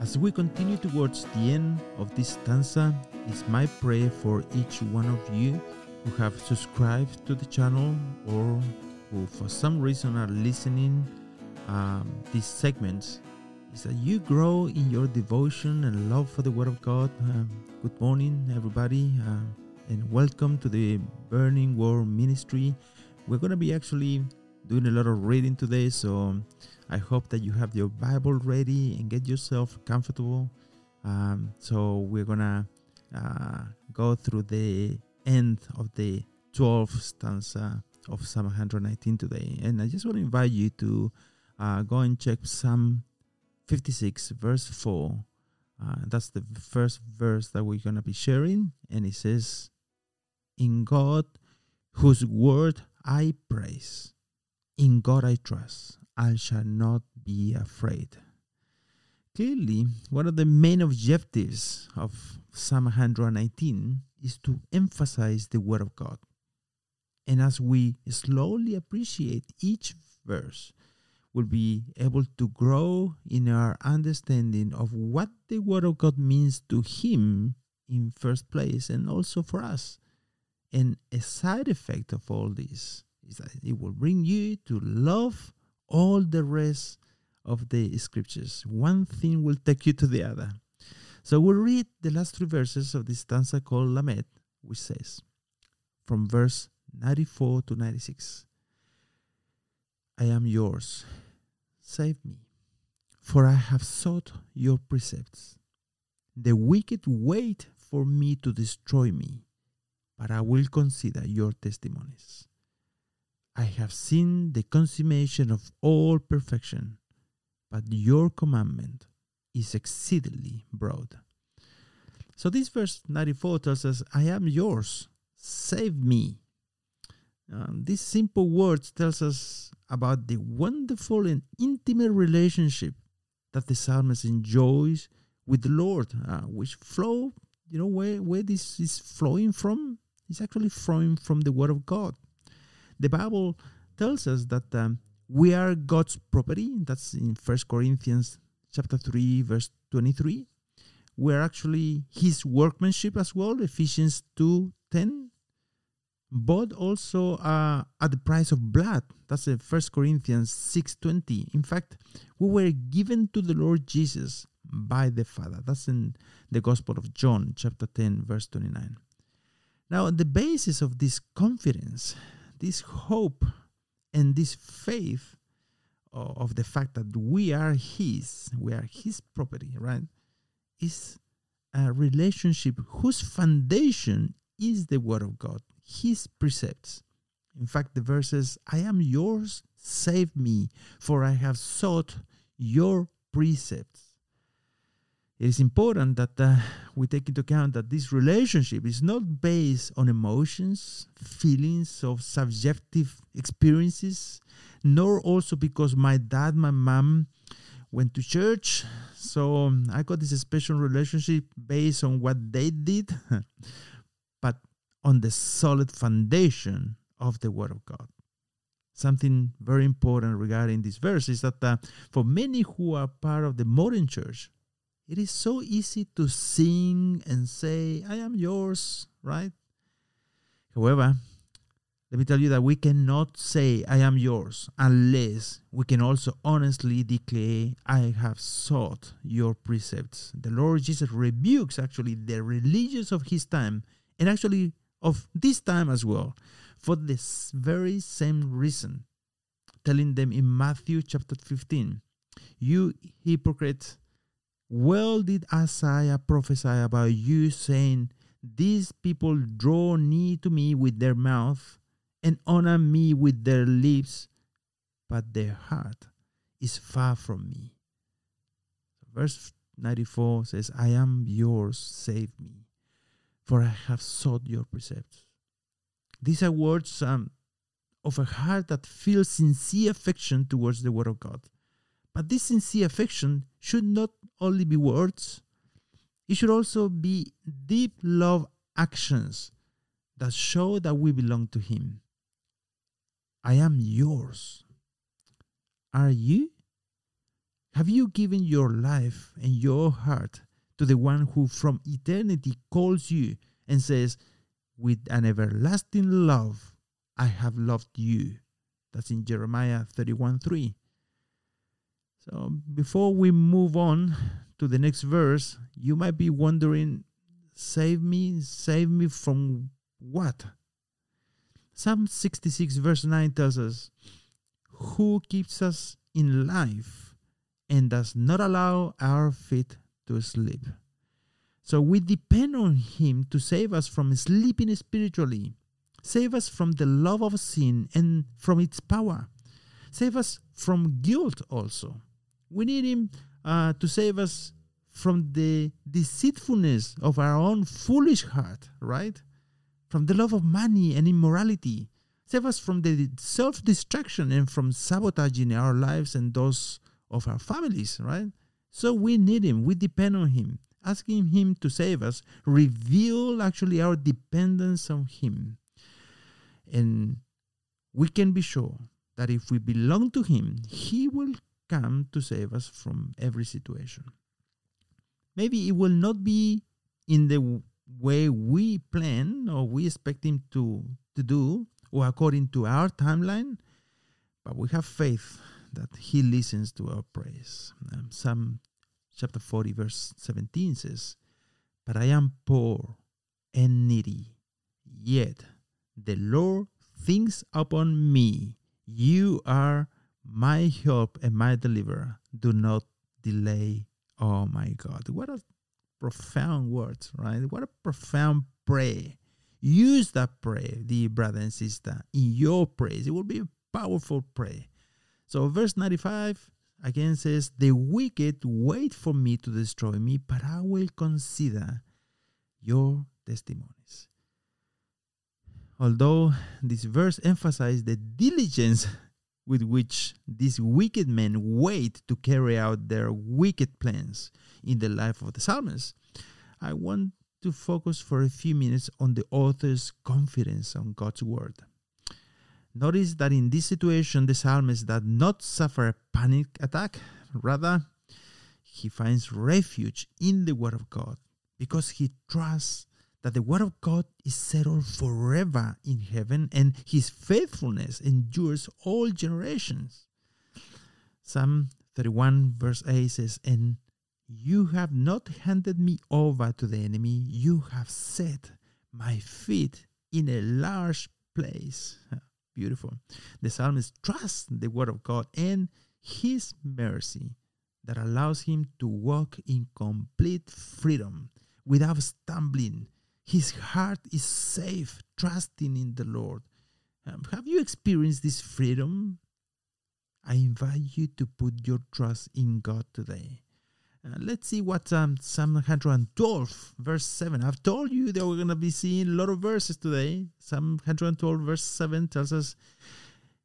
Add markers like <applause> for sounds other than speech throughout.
As we continue towards the end of this stanza, it's my prayer for each one of you who have subscribed to the channel or who for some reason are listening um, these segments is that you grow in your devotion and love for the Word of God. Um, good morning, everybody, uh, and welcome to the Burning Word Ministry. We're going to be actually doing a lot of reading today, so I hope that you have your Bible ready and get yourself comfortable. Um, so we're gonna uh, go through the end of the 12th stanza of Psalm 119 today, and I just want to invite you to uh, go and check Psalm 56, verse 4. Uh, that's the first verse that we're gonna be sharing, and it says, "In God, whose word I praise." In God I trust. I shall not be afraid. Clearly, one of the main objectives of Psalm 119 is to emphasize the Word of God. And as we slowly appreciate each verse, we'll be able to grow in our understanding of what the Word of God means to Him in first place and also for us. And a side effect of all this it will bring you to love all the rest of the scriptures. One thing will take you to the other. So we'll read the last three verses of this stanza called Lamed, which says, from verse 94 to 96 I am yours, save me, for I have sought your precepts. The wicked wait for me to destroy me, but I will consider your testimonies. I have seen the consummation of all perfection, but your commandment is exceedingly broad. So this verse 94 tells us, I am yours, save me. Um, these simple words tells us about the wonderful and intimate relationship that the psalmist enjoys with the Lord, uh, which flow, you know, where, where this is flowing from, is actually flowing from the Word of God the Bible tells us that um, we are God's property. That's in First Corinthians chapter 3, verse 23. We're actually his workmanship as well, Ephesians 2 10. But also uh, at the price of blood. That's in First Corinthians 6 20. In fact, we were given to the Lord Jesus by the Father. That's in the Gospel of John, chapter 10, verse 29. Now, the basis of this confidence this hope and this faith of the fact that we are His, we are His property, right? Is a relationship whose foundation is the Word of God, His precepts. In fact, the verses, I am yours, save me, for I have sought your precepts it is important that uh, we take into account that this relationship is not based on emotions, feelings of subjective experiences, nor also because my dad, my mom went to church. So um, I got this special relationship based on what they did, <laughs> but on the solid foundation of the Word of God. Something very important regarding this verse is that uh, for many who are part of the modern church, it is so easy to sing and say, I am yours, right? However, let me tell you that we cannot say, I am yours, unless we can also honestly declare, I have sought your precepts. The Lord Jesus rebukes actually the religious of his time and actually of this time as well for this very same reason, telling them in Matthew chapter 15, You hypocrites, well did Isaiah prophesy about you, saying, These people draw near to me with their mouth and honor me with their lips, but their heart is far from me. Verse 94 says, I am yours, save me, for I have sought your precepts. These are words um, of a heart that feels sincere affection towards the Word of God. But this sincere affection should not only be words, it should also be deep love actions that show that we belong to Him. I am yours. Are you? Have you given your life and your heart to the one who from eternity calls you and says, With an everlasting love, I have loved you? That's in Jeremiah 31 3. So before we move on to the next verse, you might be wondering, Save me, save me from what? Psalm 66, verse 9 tells us, Who keeps us in life and does not allow our feet to sleep. So we depend on Him to save us from sleeping spiritually, save us from the love of sin and from its power, save us from guilt also. We need Him uh, to save us from the deceitfulness of our own foolish heart, right? From the love of money and immorality. Save us from the self destruction and from sabotaging our lives and those of our families, right? So we need Him, we depend on Him. Asking Him to save us reveal actually our dependence on Him. And we can be sure that if we belong to Him, He will come to save us from every situation. Maybe it will not be in the way we plan or we expect Him to, to do or according to our timeline, but we have faith that he listens to our prayers. Um, Psalm chapter 40, verse 17 says, But I am poor and needy, yet the Lord thinks upon me. You are my help and my deliverer. Do not delay. Oh my God. What a profound words, right? What a profound prayer. Use that prayer, dear brother and sister, in your praise. It will be a powerful prayer. So, verse 95 again says, The wicked wait for me to destroy me, but I will consider your testimonies. Although this verse emphasizes the diligence with which these wicked men wait to carry out their wicked plans in the life of the psalmist, I want to focus for a few minutes on the author's confidence on God's word. Notice that in this situation, the psalmist does not suffer a panic attack. Rather, he finds refuge in the Word of God because he trusts that the Word of God is settled forever in heaven and his faithfulness endures all generations. Psalm 31, verse 8 says, And you have not handed me over to the enemy, you have set my feet in a large place. <laughs> Beautiful. The psalmist trusts the word of God and his mercy that allows him to walk in complete freedom without stumbling. His heart is safe, trusting in the Lord. Um, have you experienced this freedom? I invite you to put your trust in God today. Uh, let's see what um, Psalm 112, verse 7. I've told you that we're going to be seeing a lot of verses today. Psalm 112, verse 7 tells us,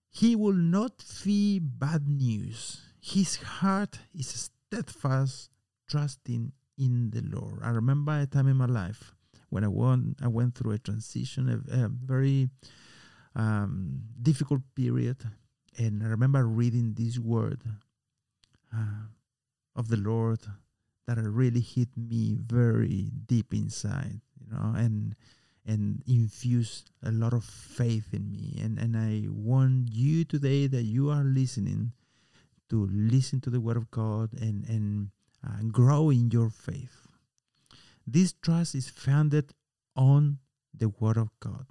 He will not fear bad news. His heart is steadfast, trusting in the Lord. I remember a time in my life when I went, I went through a transition, a, a very um, difficult period. And I remember reading this word. Uh, of the Lord that really hit me very deep inside, you know, and and infused a lot of faith in me. And and I want you today that you are listening to listen to the word of God and and uh, grow in your faith. This trust is founded on the word of God,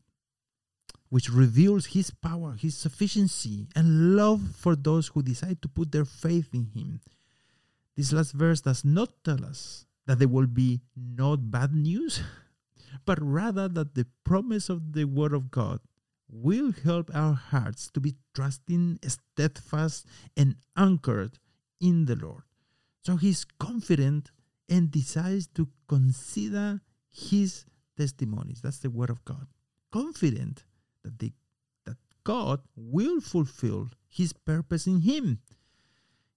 which reveals His power, His sufficiency, and love for those who decide to put their faith in Him. This last verse does not tell us that there will be not bad news, <laughs> but rather that the promise of the Word of God will help our hearts to be trusting, steadfast, and anchored in the Lord. So he's confident and decides to consider his testimonies. That's the Word of God. Confident that, the, that God will fulfill his purpose in him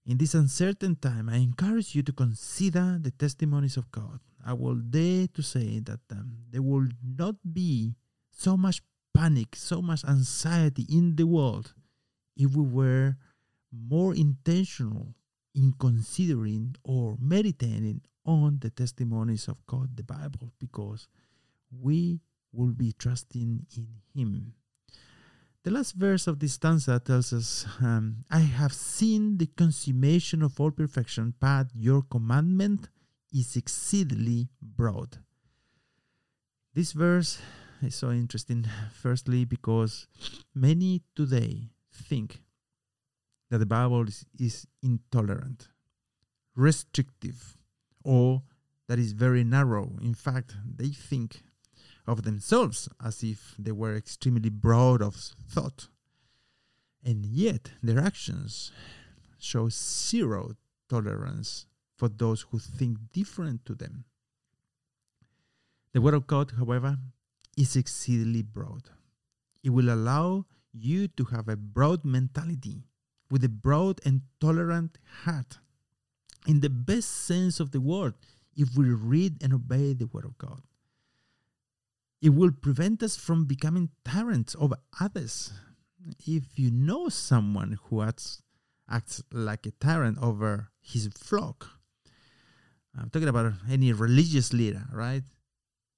in this uncertain time, I encourage you to consider the testimonies of God. I will dare to say that um, there will not be so much panic, so much anxiety in the world if we were more intentional in considering or meditating on the testimonies of God, the Bible, because we will be trusting in Him. The last verse of this stanza tells us, um, I have seen the consummation of all perfection, but your commandment is exceedingly broad. This verse is so interesting, firstly, because many today think that the Bible is, is intolerant, restrictive, or that is very narrow. In fact, they think of themselves as if they were extremely broad of thought. And yet, their actions show zero tolerance for those who think different to them. The Word of God, however, is exceedingly broad. It will allow you to have a broad mentality with a broad and tolerant heart in the best sense of the word if we read and obey the Word of God. It will prevent us from becoming tyrants over others. If you know someone who acts, acts like a tyrant over his flock, I'm talking about any religious leader, right?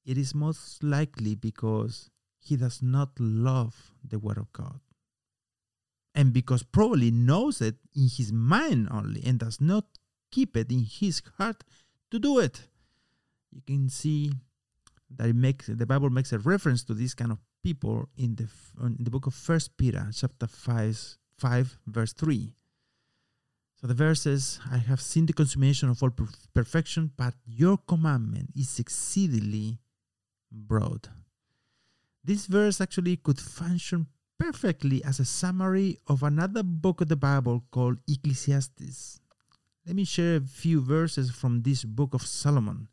It is most likely because he does not love the Word of God. And because probably knows it in his mind only and does not keep it in his heart to do it. You can see that it makes the Bible makes a reference to this kind of people in the in the book of First Peter, chapter five, five verse three. So the verse says, "I have seen the consummation of all perfection, but your commandment is exceedingly broad." This verse actually could function perfectly as a summary of another book of the Bible called Ecclesiastes. Let me share a few verses from this book of Solomon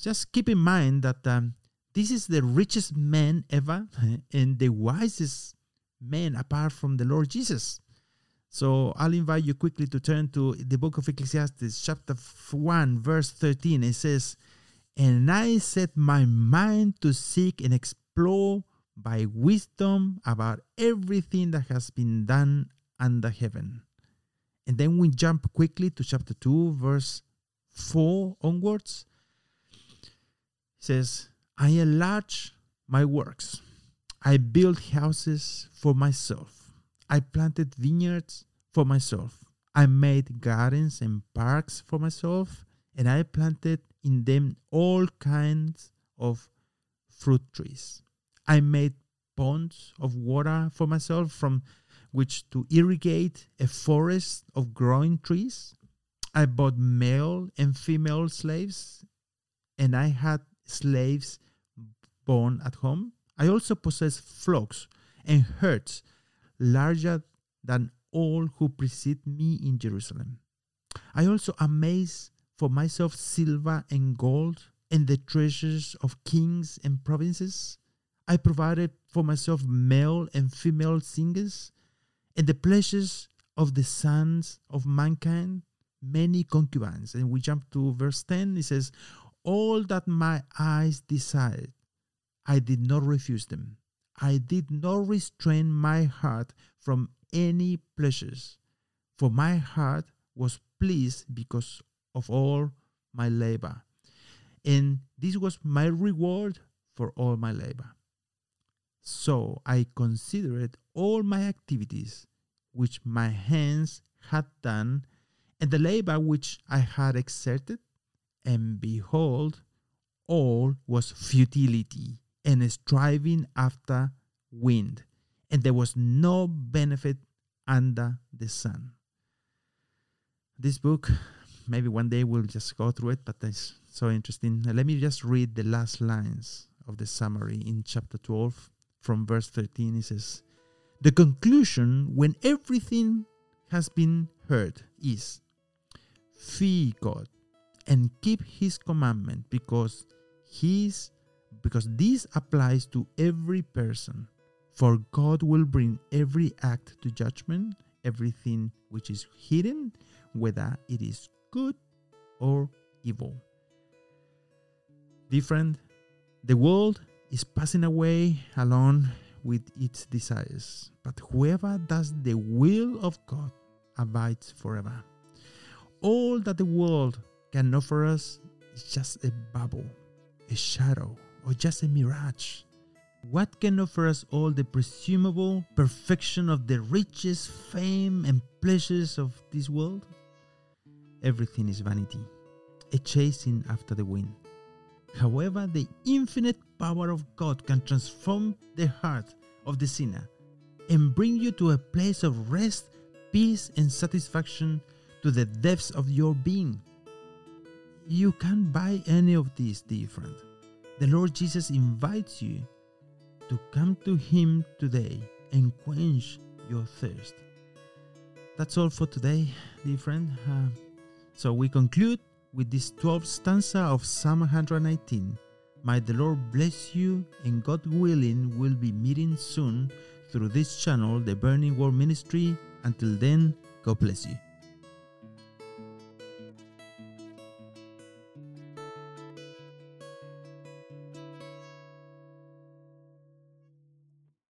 just keep in mind that um, this is the richest man ever <laughs> and the wisest man apart from the Lord Jesus. So I'll invite you quickly to turn to the book of Ecclesiastes, chapter 1, verse 13. It says, And I set my mind to seek and explore by wisdom about everything that has been done under heaven. And then we jump quickly to chapter 2, verse 4 onwards says, I enlarge my works. I built houses for myself. I planted vineyards for myself. I made gardens and parks for myself, and I planted in them all kinds of fruit trees. I made ponds of water for myself from which to irrigate a forest of growing trees. I bought male and female slaves, and I had slaves born at home. I also possessed flocks and herds larger than all who precede me in Jerusalem. I also amass for myself silver and gold and the treasures of kings and provinces. I provided for myself male and female singers and the pleasures of the sons of mankind, many concubines. And we jump to verse 10. It says, all that my eyes desired, I did not refuse them. I did not restrain my heart from any pleasures, for my heart was pleased because of all my labor. And this was my reward for all my labor. So I considered all my activities which my hands had done, and the labor which I had exerted, and behold, all was futility and striving after wind, and there was no benefit under the sun. This book, maybe one day we'll just go through it, but it's so interesting. Let me just read the last lines of the summary in chapter 12 from verse 13. It says, The conclusion, when everything has been heard, is fear God and keep his commandment because his because this applies to every person for God will bring every act to judgment everything which is hidden whether it is good or evil different the world is passing away along with its desires but whoever does the will of God abides forever all that the world can offer us is just a bubble, a shadow, or just a mirage. What can offer us all the presumable perfection of the riches, fame, and pleasures of this world? Everything is vanity, a chasing after the wind. However, the infinite power of God can transform the heart of the sinner and bring you to a place of rest, peace, and satisfaction to the depths of your being. You can't buy any of dear friend. The Lord Jesus invites you to come to Him today and quench your thirst. That's all for today, dear friend. Uh, so we conclude with this 12th stanza of Psalm 119. May the Lord bless you, and God willing, we'll be meeting soon through this channel, the Burning Word Ministry. Until then, God bless you.